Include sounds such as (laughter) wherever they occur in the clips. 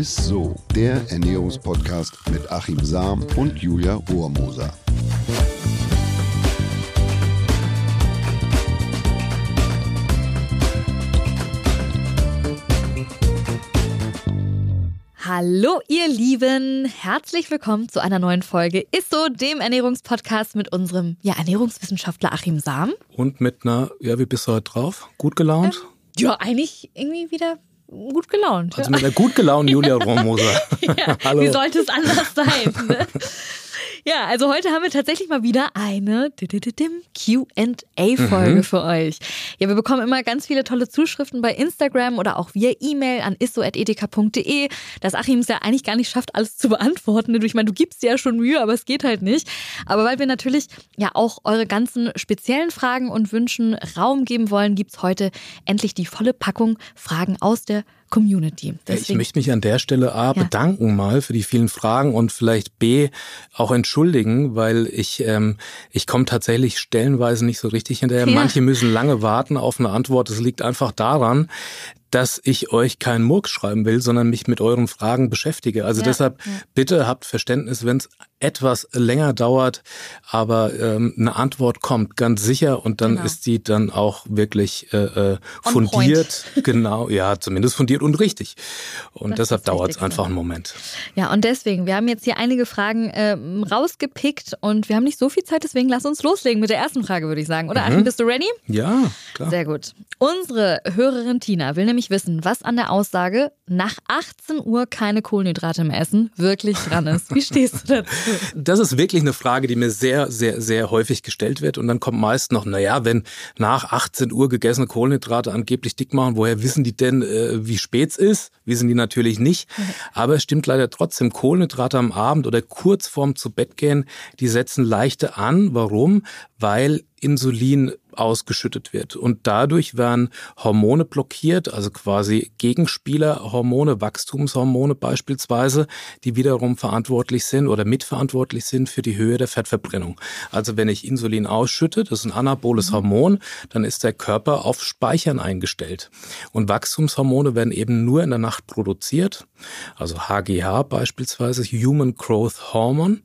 ist so, der Ernährungspodcast mit Achim Sam und Julia Rohrmoser. Hallo ihr Lieben, herzlich willkommen zu einer neuen Folge ISSO, dem Ernährungspodcast mit unserem ja, Ernährungswissenschaftler Achim Sam. Und mit einer, ja, wie bist du heute drauf? Gut gelaunt? Ähm, ja, eigentlich irgendwie wieder gut gelaunt. Also mit einer gut gelaunten Julia Rohrmoser. (laughs) ja, Hallo. Wie sollte es anders sein? Ne? Ja, also heute haben wir tatsächlich mal wieder eine QA-Folge mhm. für euch. Ja, wir bekommen immer ganz viele tolle Zuschriften bei Instagram oder auch via E-Mail an isso.edeka.de, dass Achim es ja eigentlich gar nicht schafft, alles zu beantworten. Ich meine, du gibst dir ja schon Mühe, aber es geht halt nicht. Aber weil wir natürlich ja auch eure ganzen speziellen Fragen und Wünschen Raum geben wollen, gibt es heute endlich die volle Packung Fragen aus der Community. Deswegen, ich möchte mich an der Stelle A ja. bedanken mal für die vielen Fragen und vielleicht B auch entschuldigen, weil ich ähm, ich komme tatsächlich stellenweise nicht so richtig hinterher. Ja. Manche müssen lange warten auf eine Antwort. Das liegt einfach daran, dass ich euch keinen Murks schreiben will, sondern mich mit euren Fragen beschäftige. Also ja, deshalb ja. bitte habt Verständnis, wenn es etwas länger dauert, aber ähm, eine Antwort kommt ganz sicher und dann genau. ist die dann auch wirklich äh, äh fundiert, genau, ja, zumindest fundiert und richtig. Und das deshalb dauert es einfach einen Moment. Ja, und deswegen, wir haben jetzt hier einige Fragen äh, rausgepickt und wir haben nicht so viel Zeit, deswegen lass uns loslegen mit der ersten Frage, würde ich sagen. Oder mhm. Achim, bist du ready? Ja, klar. Sehr gut. Unsere Hörerin Tina will nämlich nämlich wissen, was an der Aussage nach 18 Uhr keine Kohlenhydrate mehr essen wirklich dran ist. Wie (laughs) stehst du dazu? Das ist wirklich eine Frage, die mir sehr, sehr, sehr häufig gestellt wird. Und dann kommt meist noch, naja, wenn nach 18 Uhr gegessene Kohlenhydrate angeblich dick machen, woher wissen die denn, äh, wie spät es ist? Wissen die natürlich nicht. Aber es stimmt leider trotzdem, Kohlenhydrate am Abend oder kurz vorm zu Bett gehen, die setzen leichte an. Warum? Weil Insulin ausgeschüttet wird. Und dadurch werden Hormone blockiert, also quasi Gegenspielerhormone, Wachstumshormone beispielsweise, die wiederum verantwortlich sind oder mitverantwortlich sind für die Höhe der Fettverbrennung. Also wenn ich Insulin ausschütte, das ist ein anaboles mhm. Hormon, dann ist der Körper auf Speichern eingestellt. Und Wachstumshormone werden eben nur in der Nacht produziert, also HGH beispielsweise, Human Growth Hormone.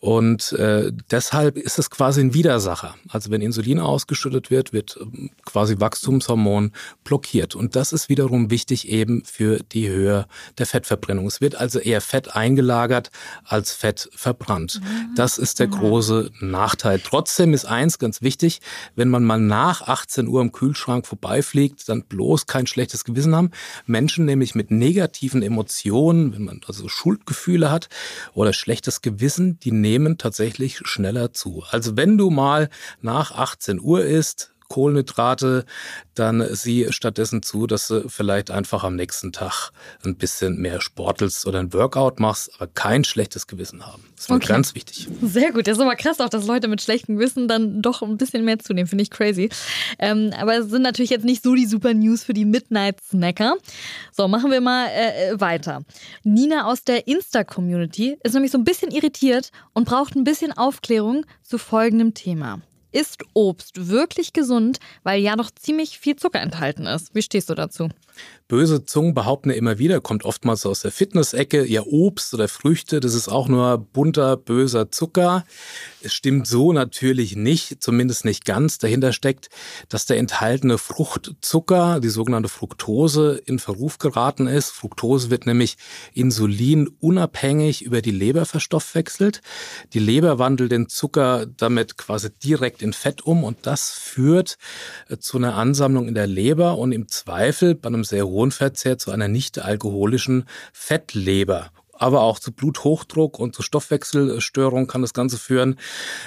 Und äh, deshalb ist es quasi ein Widersacher. Also wenn Insulin ausgeschüttet wird, wird ähm, quasi Wachstumshormon blockiert. Und das ist wiederum wichtig eben für die Höhe der Fettverbrennung. Es wird also eher Fett eingelagert als Fett verbrannt. Mhm. Das ist der große Nachteil. Trotzdem ist eins ganz wichtig, wenn man mal nach 18 Uhr im Kühlschrank vorbeifliegt, dann bloß kein schlechtes Gewissen haben. Menschen nämlich mit negativen Emotionen, wenn man also Schuldgefühle hat oder schlechtes Gewissen, die nehmen tatsächlich schneller zu. Also wenn du mal nach 18 Uhr ist, Kohlenhydrate, dann sieh stattdessen zu, dass du vielleicht einfach am nächsten Tag ein bisschen mehr sportelst oder ein Workout machst, aber kein schlechtes Gewissen haben. Das ist okay. ganz wichtig. Sehr gut. Das ist aber krass auch, dass Leute mit schlechtem Gewissen dann doch ein bisschen mehr zunehmen. Finde ich crazy. Ähm, aber es sind natürlich jetzt nicht so die super News für die Midnight-Snacker. So, machen wir mal äh, weiter. Nina aus der Insta-Community ist nämlich so ein bisschen irritiert und braucht ein bisschen Aufklärung zu folgendem Thema. Ist Obst wirklich gesund, weil ja noch ziemlich viel Zucker enthalten ist? Wie stehst du dazu? Böse Zungen behaupten ja immer wieder, kommt oftmals aus der Fitness-Ecke, ja Obst oder Früchte, das ist auch nur bunter, böser Zucker. Es stimmt so natürlich nicht, zumindest nicht ganz. Dahinter steckt, dass der enthaltene Fruchtzucker, die sogenannte Fructose, in Verruf geraten ist. Fructose wird nämlich insulinunabhängig über die Leber verstoffwechselt. Die Leber wandelt den Zucker damit quasi direkt in Fett um und das führt äh, zu einer Ansammlung in der Leber und im Zweifel bei einem sehr hohen Verzehr zu einer nicht alkoholischen Fettleber aber auch zu Bluthochdruck und zu Stoffwechselstörungen kann das Ganze führen.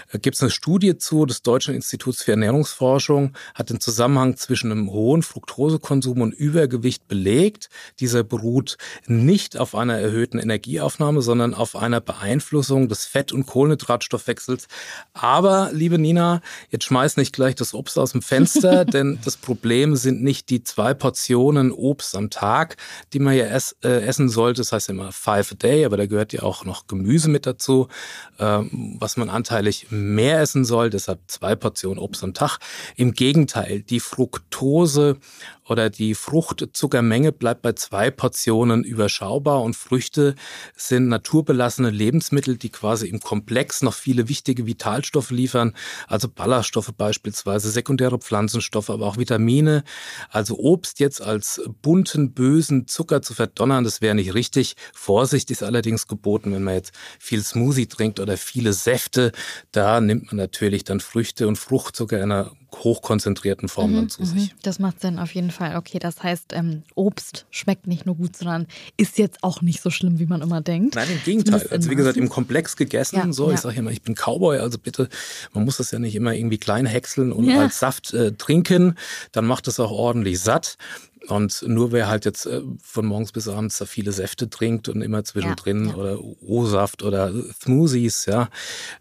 Äh, Gibt es eine Studie zu des Deutschen Instituts für Ernährungsforschung, hat den Zusammenhang zwischen einem hohen Fructosekonsum und Übergewicht belegt. Dieser beruht nicht auf einer erhöhten Energieaufnahme, sondern auf einer Beeinflussung des Fett- und Kohlenhydratstoffwechsels. Aber, liebe Nina, jetzt schmeiß nicht gleich das Obst aus dem Fenster, (laughs) denn das Problem sind nicht die zwei Portionen Obst am Tag, die man ja ess, äh, essen sollte. Das heißt immer five a day, aber da gehört ja auch noch Gemüse mit dazu, ähm, was man anteilig mehr essen soll, deshalb zwei Portionen Obst am Tag. Im Gegenteil, die Fructose oder die Fruchtzuckermenge bleibt bei zwei Portionen überschaubar und Früchte sind naturbelassene Lebensmittel, die quasi im Komplex noch viele wichtige Vitalstoffe liefern, also Ballaststoffe beispielsweise, sekundäre Pflanzenstoffe, aber auch Vitamine. Also Obst jetzt als bunten, bösen Zucker zu verdonnern, das wäre nicht richtig. Vorsicht ist allerdings geboten, wenn man jetzt viel Smoothie trinkt oder viele Säfte. Da nimmt man natürlich dann Früchte und Fruchtzucker in einer hochkonzentrierten Form mhm, dann zu sich. Mhm. Das macht Sinn auf jeden Fall. Okay, das heißt, ähm, Obst schmeckt nicht nur gut, sondern ist jetzt auch nicht so schlimm, wie man immer denkt. Nein, im Gegenteil. Also wie gesagt, im Komplex gegessen. Ja, so, ja. ich sage immer, ich bin Cowboy, also bitte, man muss das ja nicht immer irgendwie klein häckseln und ja. als Saft äh, trinken. Dann macht es auch ordentlich satt. Und nur wer halt jetzt äh, von morgens bis abends da viele Säfte trinkt und immer zwischendrin ja, ja. oder O-Saft oder Smoothies, ja,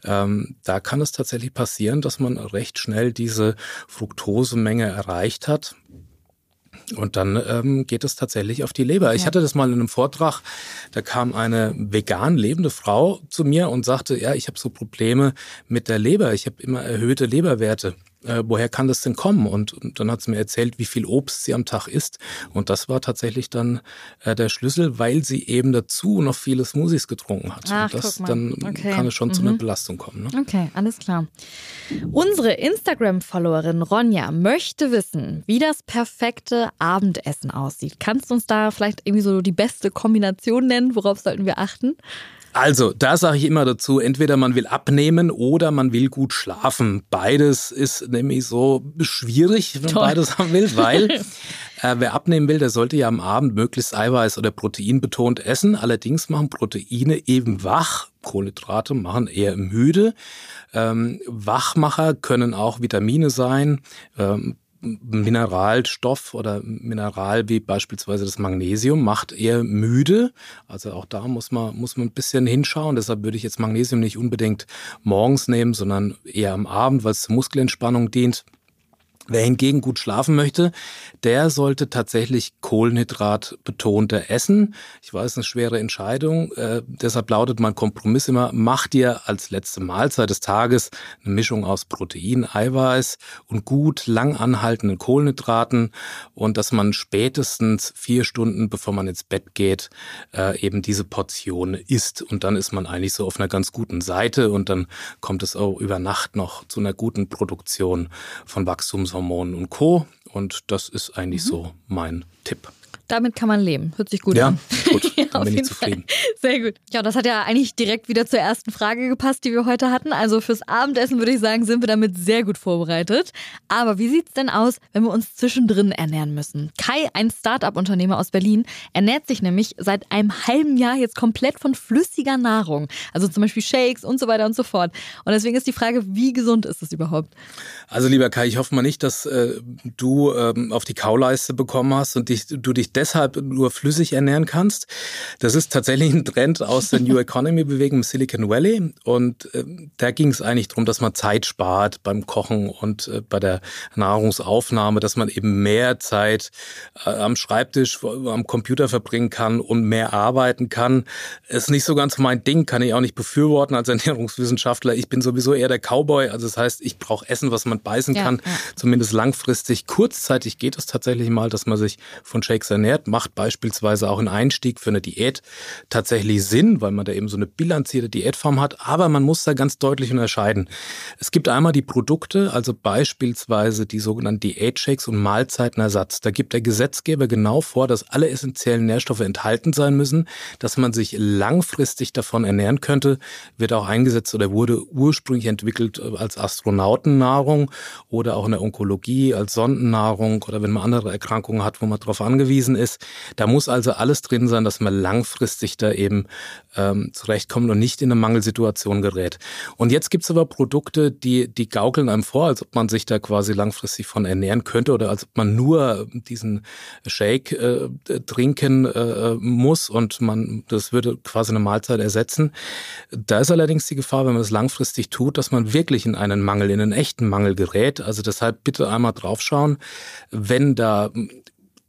ähm, da kann es tatsächlich passieren, dass man recht schnell diese Fructosemenge erreicht hat. Und dann ähm, geht es tatsächlich auf die Leber. Ja. Ich hatte das mal in einem Vortrag, da kam eine vegan lebende Frau zu mir und sagte, ja, ich habe so Probleme mit der Leber, ich habe immer erhöhte Leberwerte äh, woher kann das denn kommen? Und, und dann hat sie mir erzählt, wie viel Obst sie am Tag isst. Und das war tatsächlich dann äh, der Schlüssel, weil sie eben dazu noch viele Smoothies getrunken hat. Ach, und das, dann okay. kann es schon mhm. zu einer mhm. Belastung kommen. Ne? Okay, alles klar. Unsere Instagram-Followerin Ronja möchte wissen, wie das perfekte Abendessen aussieht. Kannst du uns da vielleicht irgendwie so die beste Kombination nennen? Worauf sollten wir achten? Also, da sage ich immer dazu, entweder man will abnehmen oder man will gut schlafen. Beides ist nämlich so schwierig, wenn man beides haben will, weil (laughs) äh, wer abnehmen will, der sollte ja am Abend möglichst Eiweiß oder Protein betont essen. Allerdings machen Proteine eben wach. Kohlenhydrate machen eher müde. Ähm, Wachmacher können auch Vitamine sein. Ähm, Mineralstoff oder Mineral wie beispielsweise das Magnesium macht eher müde. Also auch da muss man, muss man ein bisschen hinschauen. Deshalb würde ich jetzt Magnesium nicht unbedingt morgens nehmen, sondern eher am Abend, weil es zur Muskelentspannung dient. Wer hingegen gut schlafen möchte, der sollte tatsächlich Kohlenhydrat betonter essen. Ich weiß, eine schwere Entscheidung. Äh, deshalb lautet mein Kompromiss immer, mach dir als letzte Mahlzeit des Tages eine Mischung aus Protein, Eiweiß und gut lang anhaltenden Kohlenhydraten und dass man spätestens vier Stunden, bevor man ins Bett geht, äh, eben diese Portion isst. Und dann ist man eigentlich so auf einer ganz guten Seite und dann kommt es auch über Nacht noch zu einer guten Produktion von Wachstums Hormonen und Co. Und das ist eigentlich mhm. so mein Tipp. Damit kann man leben. Hört sich gut ja, an. (laughs) Gut, ja, dann bin ich zufrieden. Fall. Sehr gut. Ja, das hat ja eigentlich direkt wieder zur ersten Frage gepasst, die wir heute hatten. Also fürs Abendessen würde ich sagen, sind wir damit sehr gut vorbereitet. Aber wie sieht es denn aus, wenn wir uns zwischendrin ernähren müssen? Kai, ein Start-up-Unternehmer aus Berlin, ernährt sich nämlich seit einem halben Jahr jetzt komplett von flüssiger Nahrung. Also zum Beispiel Shakes und so weiter und so fort. Und deswegen ist die Frage, wie gesund ist es überhaupt? Also lieber Kai, ich hoffe mal nicht, dass äh, du ähm, auf die Kauleiste bekommen hast und dich, du dich deshalb nur flüssig ernähren kannst. Das ist tatsächlich ein Trend aus der New (laughs) Economy Bewegung im Silicon Valley und äh, da ging es eigentlich darum, dass man Zeit spart beim Kochen und äh, bei der Nahrungsaufnahme, dass man eben mehr Zeit äh, am Schreibtisch, am Computer verbringen kann und mehr arbeiten kann. Ist nicht so ganz mein Ding, kann ich auch nicht befürworten als (laughs) Ernährungswissenschaftler. Ich bin sowieso eher der Cowboy, also das heißt, ich brauche Essen, was man beißen ja, kann, ja. zumindest langfristig. Kurzzeitig geht es tatsächlich mal, dass man sich von Shakes ernährt ernährt, macht beispielsweise auch ein Einstieg für eine Diät tatsächlich Sinn, weil man da eben so eine bilanzierte Diätform hat. Aber man muss da ganz deutlich unterscheiden. Es gibt einmal die Produkte, also beispielsweise die sogenannten Diätshakes und Mahlzeitenersatz. Da gibt der Gesetzgeber genau vor, dass alle essentiellen Nährstoffe enthalten sein müssen, dass man sich langfristig davon ernähren könnte, wird auch eingesetzt oder wurde ursprünglich entwickelt als Astronautennahrung oder auch in der Onkologie als Sondennahrung oder wenn man andere Erkrankungen hat, wo man darauf angewiesen gewesen ist. Da muss also alles drin sein, dass man langfristig da eben ähm, zurechtkommt und nicht in eine Mangelsituation gerät. Und jetzt gibt es aber Produkte, die, die gaukeln einem vor, als ob man sich da quasi langfristig von ernähren könnte oder als ob man nur diesen Shake äh, trinken äh, muss und man das würde quasi eine Mahlzeit ersetzen. Da ist allerdings die Gefahr, wenn man das langfristig tut, dass man wirklich in einen Mangel, in einen echten Mangel gerät. Also deshalb bitte einmal draufschauen, wenn da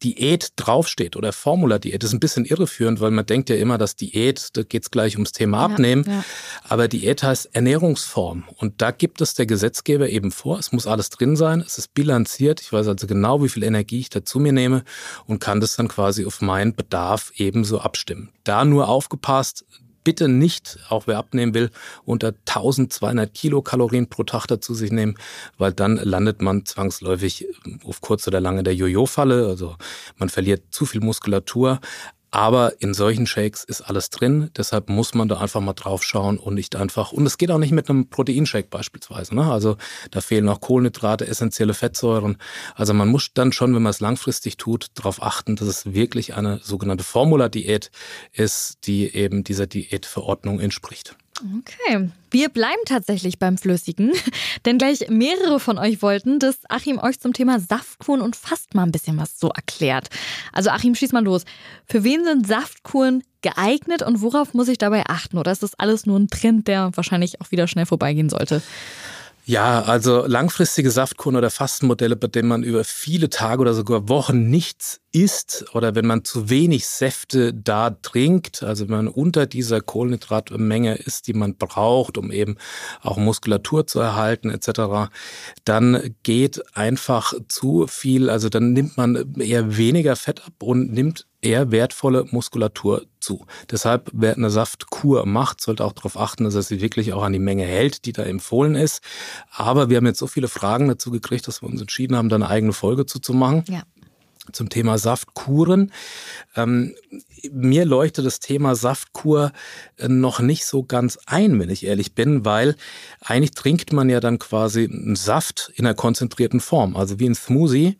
Diät draufsteht oder Formula-Diät, ist ein bisschen irreführend, weil man denkt ja immer, dass Diät, da geht es gleich ums Thema Abnehmen. Ja, ja. Aber Diät heißt Ernährungsform. Und da gibt es der Gesetzgeber eben vor, es muss alles drin sein, es ist bilanziert. Ich weiß also genau, wie viel Energie ich dazu mir nehme und kann das dann quasi auf meinen Bedarf ebenso abstimmen. Da nur aufgepasst, bitte nicht, auch wer abnehmen will, unter 1200 Kilokalorien pro Tag dazu sich nehmen, weil dann landet man zwangsläufig auf kurz oder lange der Jojo-Falle. Also man verliert zu viel Muskulatur. Aber in solchen Shakes ist alles drin, deshalb muss man da einfach mal drauf schauen und nicht einfach. Und es geht auch nicht mit einem Proteinshake beispielsweise. Ne? Also da fehlen auch Kohlenhydrate, essentielle Fettsäuren. Also man muss dann schon, wenn man es langfristig tut, darauf achten, dass es wirklich eine sogenannte Formula-Diät ist, die eben dieser Diätverordnung entspricht. Okay, wir bleiben tatsächlich beim Flüssigen, (laughs) denn gleich mehrere von euch wollten, dass Achim euch zum Thema Saftkuren und Fast mal ein bisschen was so erklärt. Also Achim, schieß mal los. Für wen sind Saftkuren geeignet und worauf muss ich dabei achten? Oder ist das alles nur ein Trend, der wahrscheinlich auch wieder schnell vorbeigehen sollte? Ja, also langfristige Saftkuren oder Fastenmodelle, bei denen man über viele Tage oder sogar Wochen nichts isst oder wenn man zu wenig Säfte da trinkt, also wenn man unter dieser Kohlenhydratmenge ist, die man braucht, um eben auch Muskulatur zu erhalten etc., dann geht einfach zu viel, also dann nimmt man eher weniger Fett ab und nimmt eher wertvolle Muskulatur zu. Deshalb, wer eine Saftkur macht, sollte auch darauf achten, dass er sie wirklich auch an die Menge hält, die da empfohlen ist. Aber wir haben jetzt so viele Fragen dazu gekriegt, dass wir uns entschieden haben, da eine eigene Folge zu, zu machen. Ja zum Thema Saftkuren. Ähm, mir leuchtet das Thema Saftkur äh, noch nicht so ganz ein, wenn ich ehrlich bin, weil eigentlich trinkt man ja dann quasi einen Saft in einer konzentrierten Form, also wie ein Smoothie.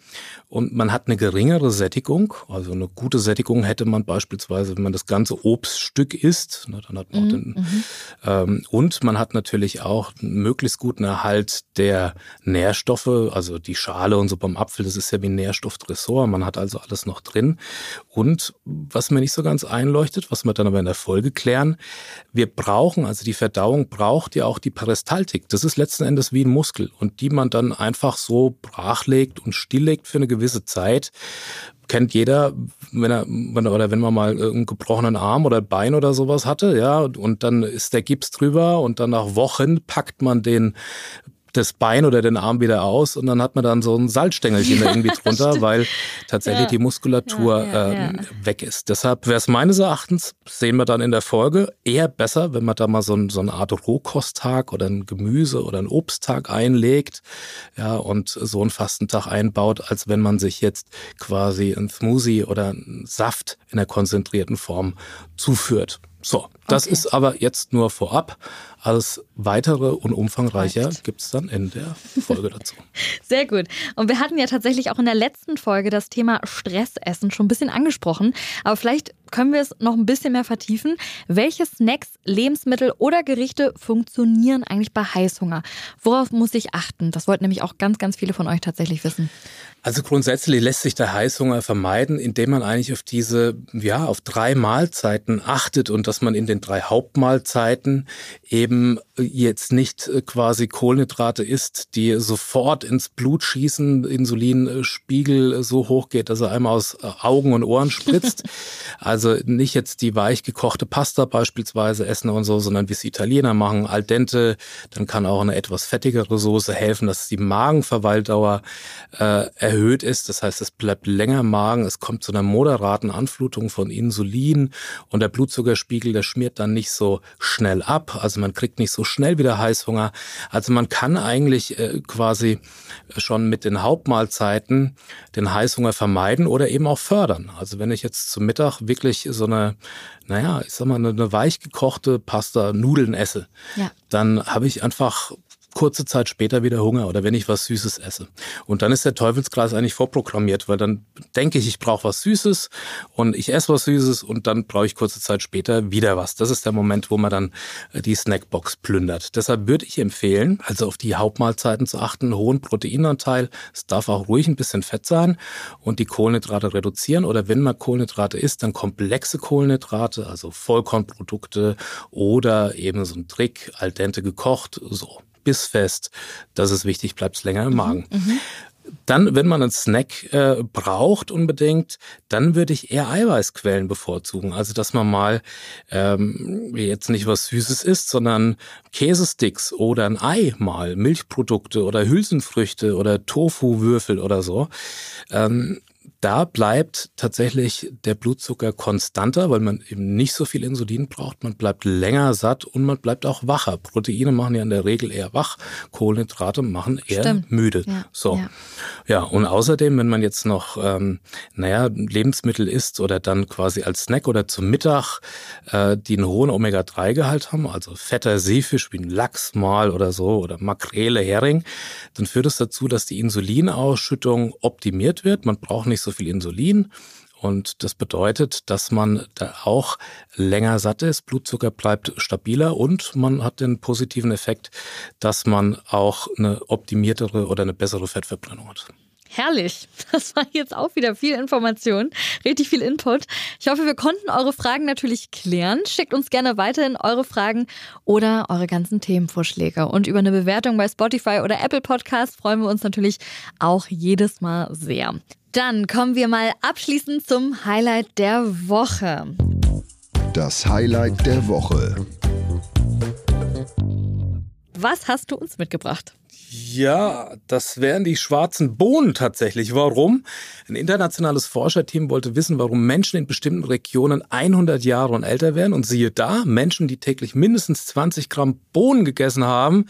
Und man hat eine geringere Sättigung. Also eine gute Sättigung hätte man beispielsweise, wenn man das ganze Obststück isst. Ne, dann hat man mhm. den, mhm. ähm, und man hat natürlich auch einen möglichst guten Erhalt der Nährstoffe, also die Schale und so beim Apfel, das ist ja wie ein Nährstoffdressor. Man hat also alles noch drin. Und was mir nicht so ganz einleuchtet, was wir dann aber in der Folge klären, wir brauchen, also die Verdauung braucht ja auch die Peristaltik. Das ist letzten Endes wie ein Muskel und die man dann einfach so brachlegt und stilllegt für eine gewisse Zeit, kennt jeder, wenn er wenn, oder wenn man mal einen gebrochenen Arm oder Bein oder sowas hatte, ja, und dann ist der Gips drüber und dann nach Wochen packt man den das Bein oder den Arm wieder aus und dann hat man dann so ein Salzstängelchen (laughs) da irgendwie drunter, weil tatsächlich ja. die Muskulatur ja, ja, äh, weg ist. Deshalb wäre es meines Erachtens, sehen wir dann in der Folge, eher besser, wenn man da mal so, ein, so eine Art Rohkosttag oder ein Gemüse- oder ein Obsttag einlegt ja, und so einen Fastentag einbaut, als wenn man sich jetzt quasi ein Smoothie oder einen Saft in der konzentrierten Form zuführt. So, das okay. ist aber jetzt nur vorab. Alles weitere und umfangreicher gibt es dann in der Folge dazu. (laughs) Sehr gut. Und wir hatten ja tatsächlich auch in der letzten Folge das Thema Stressessen schon ein bisschen angesprochen. Aber vielleicht können wir es noch ein bisschen mehr vertiefen. Welche Snacks, Lebensmittel oder Gerichte funktionieren eigentlich bei Heißhunger? Worauf muss ich achten? Das wollten nämlich auch ganz, ganz viele von euch tatsächlich wissen. Also grundsätzlich lässt sich der Heißhunger vermeiden, indem man eigentlich auf diese, ja, auf drei Mahlzeiten achtet und dass man in den drei Hauptmahlzeiten eben jetzt nicht äh, quasi Kohlenhydrate isst, die sofort ins Blut schießen, Insulinspiegel so hoch geht, dass er einmal aus äh, Augen und Ohren spritzt. (laughs) also nicht jetzt die weich gekochte Pasta beispielsweise essen und so, sondern wie es Italiener machen, al dente. Dann kann auch eine etwas fettigere Soße helfen, dass die Magenverweildauer äh, erhöht ist. Das heißt, es bleibt länger im Magen, es kommt zu einer moderaten Anflutung von Insulin und der Blutzuckerspiegel, der schmiert dann nicht so schnell ab. Also man kriegt nicht so schnell wieder Heißhunger. Also man kann eigentlich äh, quasi schon mit den Hauptmahlzeiten den Heißhunger vermeiden oder eben auch fördern. Also wenn ich jetzt zum Mittag wirklich so eine, naja, ich sag mal, eine, eine weich gekochte Pasta Nudeln esse, ja. dann habe ich einfach kurze Zeit später wieder Hunger oder wenn ich was Süßes esse. Und dann ist der Teufelskreis eigentlich vorprogrammiert, weil dann denke ich, ich brauche was Süßes und ich esse was Süßes und dann brauche ich kurze Zeit später wieder was. Das ist der Moment, wo man dann äh, die Snackbox plündert. Deshalb würde ich empfehlen, also auf die Hauptmahlzeiten zu achten, hohen Proteinanteil. Es darf auch ruhig ein bisschen Fett sein und die Kohlenhydrate reduzieren oder wenn man Kohlenhydrate isst, dann komplexe Kohlenhydrate, also Vollkornprodukte oder eben so ein Trick, al dente gekocht, so bissfest. Das ist wichtig, bleibt es länger im mhm, Magen. Mhm. Dann, wenn man einen Snack äh, braucht unbedingt, dann würde ich eher Eiweißquellen bevorzugen. Also, dass man mal ähm, jetzt nicht was Süßes isst, sondern Käsesticks oder ein Ei mal, Milchprodukte oder Hülsenfrüchte oder Tofu-Würfel oder so. Ähm, da bleibt tatsächlich der Blutzucker konstanter, weil man eben nicht so viel Insulin braucht. Man bleibt länger satt und man bleibt auch wacher. Proteine machen ja in der Regel eher wach, Kohlenhydrate machen eher Stimmt. müde. Ja. So. Ja. ja, und außerdem, wenn man jetzt noch, ähm, naja, Lebensmittel isst oder dann quasi als Snack oder zum Mittag, äh, die einen hohen Omega-3-Gehalt haben, also fetter Seefisch wie ein Lachs mal oder so oder Makrele, Hering, dann führt es das dazu, dass die Insulinausschüttung optimiert wird. Man braucht nicht so viel Insulin. Und das bedeutet, dass man da auch länger satt ist, Blutzucker bleibt stabiler und man hat den positiven Effekt, dass man auch eine optimiertere oder eine bessere Fettverbrennung hat. Herrlich. Das war jetzt auch wieder viel Information, richtig viel Input. Ich hoffe, wir konnten eure Fragen natürlich klären. Schickt uns gerne weiterhin eure Fragen oder eure ganzen Themenvorschläge. Und über eine Bewertung bei Spotify oder Apple Podcast freuen wir uns natürlich auch jedes Mal sehr. Dann kommen wir mal abschließend zum Highlight der Woche. Das Highlight der Woche. Was hast du uns mitgebracht? Ja, das wären die schwarzen Bohnen tatsächlich. Warum? Ein internationales Forscherteam wollte wissen, warum Menschen in bestimmten Regionen 100 Jahre und älter werden. Und siehe da, Menschen, die täglich mindestens 20 Gramm Bohnen gegessen haben,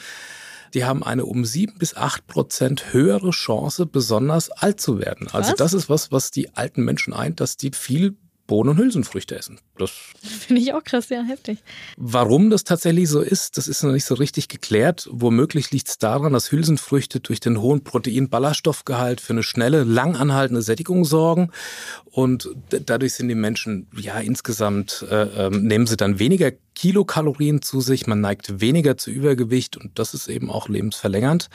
die haben eine um sieben bis acht Prozent höhere Chance, besonders alt zu werden. Also was? das ist was, was die alten Menschen eint, dass die viel Bohnen und Hülsenfrüchte essen. Das finde ich auch krass, ja, heftig. Warum das tatsächlich so ist, das ist noch nicht so richtig geklärt. Womöglich liegt es daran, dass Hülsenfrüchte durch den hohen Protein-Ballaststoffgehalt für eine schnelle, langanhaltende Sättigung sorgen. Und dadurch sind die Menschen, ja, insgesamt äh, äh, nehmen sie dann weniger Kilokalorien zu sich, man neigt weniger zu Übergewicht und das ist eben auch lebensverlängernd.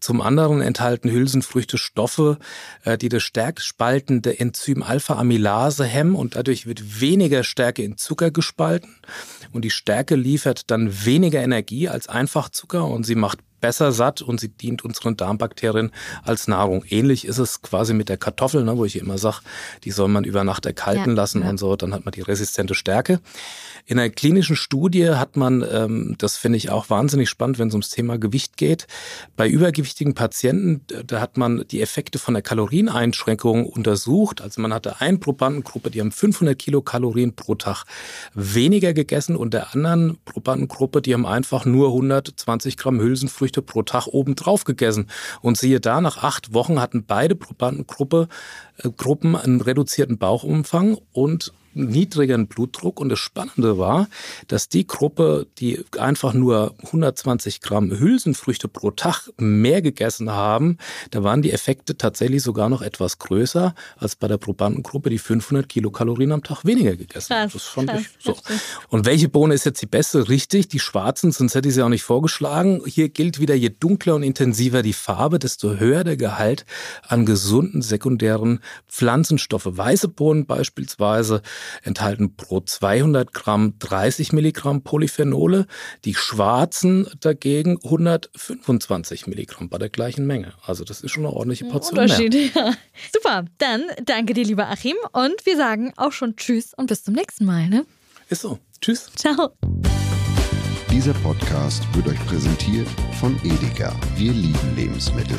Zum anderen enthalten Hülsenfrüchte Stoffe, äh, die das stärkt spaltende Enzym Alpha-Amylase hemmen und dadurch wird weniger Stärke in Zucker gespalten und die Stärke liefert dann weniger Energie als Einfachzucker und sie macht besser satt und sie dient unseren Darmbakterien als Nahrung. Ähnlich ist es quasi mit der Kartoffel, ne, wo ich immer sage, die soll man über Nacht erkalten ja, lassen ja. und so, dann hat man die resistente Stärke. In einer klinischen Studie hat man, ähm, das finde ich auch wahnsinnig spannend, wenn es ums Thema Gewicht geht, bei übergewichtigen Patienten, da hat man die Effekte von der Kalorieneinschränkung untersucht. Also man hatte eine Probandengruppe, die haben 500 Kilokalorien pro Tag weniger gegessen und der anderen Probandengruppe, die haben einfach nur 120 Gramm Hülsenfrüchte pro Tag obendrauf gegessen. Und siehe da, nach acht Wochen hatten beide Probandengruppe, äh, einen reduzierten Bauchumfang und niedrigeren Blutdruck. Und das Spannende war, dass die Gruppe, die einfach nur 120 Gramm Hülsenfrüchte pro Tag mehr gegessen haben, da waren die Effekte tatsächlich sogar noch etwas größer als bei der Probandengruppe, die 500 Kilokalorien am Tag weniger gegessen hat. Das fand krass, ich so. Und welche Bohne ist jetzt die beste? Richtig, die schwarzen, sonst hätte ich sie auch nicht vorgeschlagen. Hier gilt wieder, je dunkler und intensiver die Farbe, desto höher der Gehalt an gesunden sekundären Pflanzenstoffe. Weiße Bohnen beispielsweise enthalten pro 200 Gramm 30 Milligramm Polyphenole, die schwarzen dagegen 125 Milligramm bei der gleichen Menge. Also das ist schon eine ordentliche Portion Unterschied, mehr. Ja. Super, dann danke dir, lieber Achim, und wir sagen auch schon Tschüss und bis zum nächsten Mal. Ne? Ist so. Tschüss. Ciao. Dieser Podcast wird euch präsentiert von Edeka. Wir lieben Lebensmittel.